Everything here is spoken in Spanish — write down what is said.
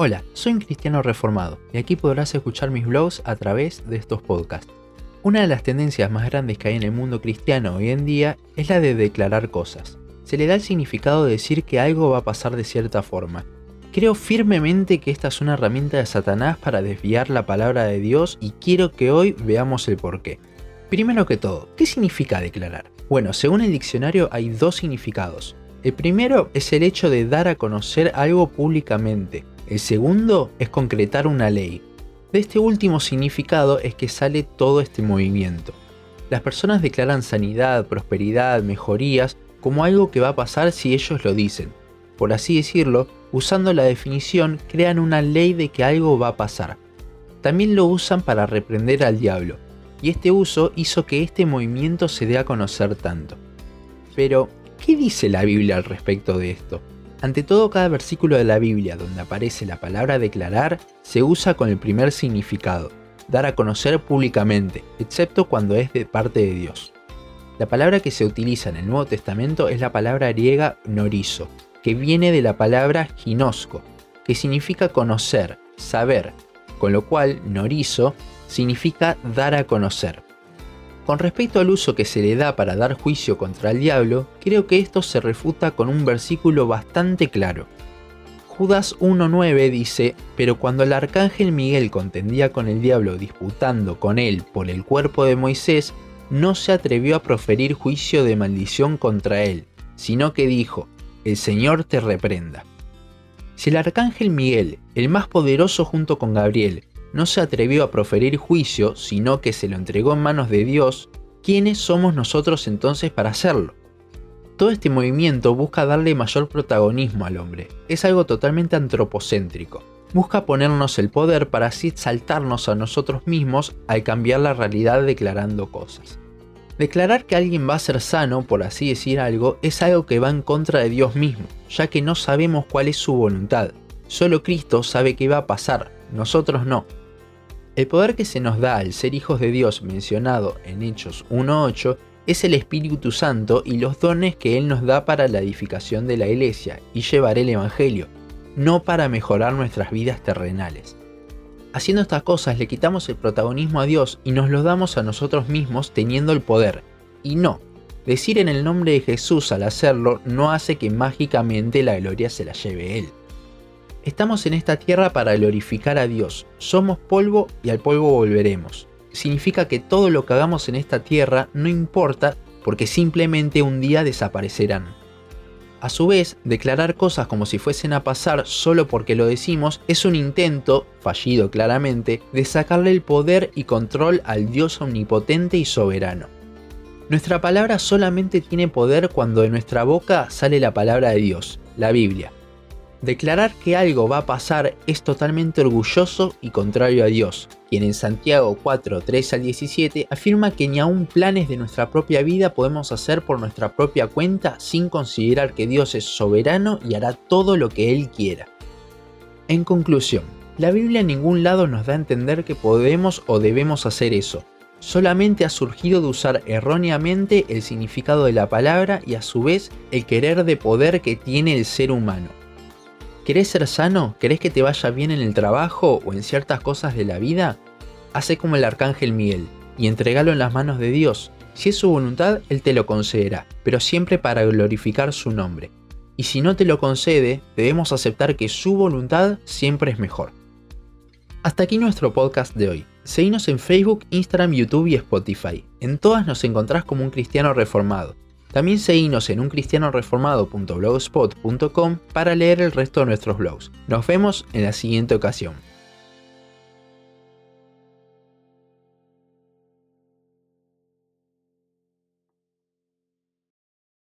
Hola, soy un cristiano reformado y aquí podrás escuchar mis blogs a través de estos podcasts. Una de las tendencias más grandes que hay en el mundo cristiano hoy en día es la de declarar cosas. Se le da el significado de decir que algo va a pasar de cierta forma. Creo firmemente que esta es una herramienta de Satanás para desviar la palabra de Dios y quiero que hoy veamos el porqué. Primero que todo, ¿qué significa declarar? Bueno, según el diccionario hay dos significados. El primero es el hecho de dar a conocer algo públicamente, el segundo es concretar una ley. De este último significado es que sale todo este movimiento. Las personas declaran sanidad, prosperidad, mejorías como algo que va a pasar si ellos lo dicen. Por así decirlo, usando la definición, crean una ley de que algo va a pasar. También lo usan para reprender al diablo, y este uso hizo que este movimiento se dé a conocer tanto. Pero, ¿qué dice la Biblia al respecto de esto? Ante todo, cada versículo de la Biblia donde aparece la palabra declarar se usa con el primer significado, dar a conocer públicamente, excepto cuando es de parte de Dios. La palabra que se utiliza en el Nuevo Testamento es la palabra griega norizo, que viene de la palabra ginosco, que significa conocer, saber, con lo cual norizo significa dar a conocer. Con respecto al uso que se le da para dar juicio contra el diablo, creo que esto se refuta con un versículo bastante claro. Judas 1.9 dice, pero cuando el arcángel Miguel contendía con el diablo disputando con él por el cuerpo de Moisés, no se atrevió a proferir juicio de maldición contra él, sino que dijo, el Señor te reprenda. Si el arcángel Miguel, el más poderoso junto con Gabriel, no se atrevió a proferir juicio, sino que se lo entregó en manos de Dios, ¿quiénes somos nosotros entonces para hacerlo? Todo este movimiento busca darle mayor protagonismo al hombre, es algo totalmente antropocéntrico. Busca ponernos el poder para así exaltarnos a nosotros mismos al cambiar la realidad declarando cosas. Declarar que alguien va a ser sano, por así decir algo, es algo que va en contra de Dios mismo, ya que no sabemos cuál es su voluntad. Solo Cristo sabe qué va a pasar, nosotros no. El poder que se nos da al ser hijos de Dios mencionado en Hechos 1.8 es el Espíritu Santo y los dones que Él nos da para la edificación de la iglesia y llevar el Evangelio, no para mejorar nuestras vidas terrenales. Haciendo estas cosas le quitamos el protagonismo a Dios y nos lo damos a nosotros mismos teniendo el poder. Y no, decir en el nombre de Jesús al hacerlo no hace que mágicamente la gloria se la lleve Él. Estamos en esta tierra para glorificar a Dios. Somos polvo y al polvo volveremos. Significa que todo lo que hagamos en esta tierra no importa porque simplemente un día desaparecerán. A su vez, declarar cosas como si fuesen a pasar solo porque lo decimos es un intento, fallido claramente, de sacarle el poder y control al Dios omnipotente y soberano. Nuestra palabra solamente tiene poder cuando de nuestra boca sale la palabra de Dios, la Biblia. Declarar que algo va a pasar es totalmente orgulloso y contrario a Dios, quien en Santiago 4, 3 al 17 afirma que ni aun planes de nuestra propia vida podemos hacer por nuestra propia cuenta sin considerar que Dios es soberano y hará todo lo que Él quiera. En conclusión, la Biblia en ningún lado nos da a entender que podemos o debemos hacer eso. Solamente ha surgido de usar erróneamente el significado de la palabra y a su vez el querer de poder que tiene el ser humano. ¿Querés ser sano? ¿Querés que te vaya bien en el trabajo o en ciertas cosas de la vida? Hace como el arcángel Miguel y entregalo en las manos de Dios. Si es su voluntad, Él te lo concederá, pero siempre para glorificar su nombre. Y si no te lo concede, debemos aceptar que su voluntad siempre es mejor. Hasta aquí nuestro podcast de hoy. Seguinos en Facebook, Instagram, YouTube y Spotify. En todas nos encontrás como un cristiano reformado. También seguinos en uncristianoreformado.blogspot.com para leer el resto de nuestros blogs. Nos vemos en la siguiente ocasión.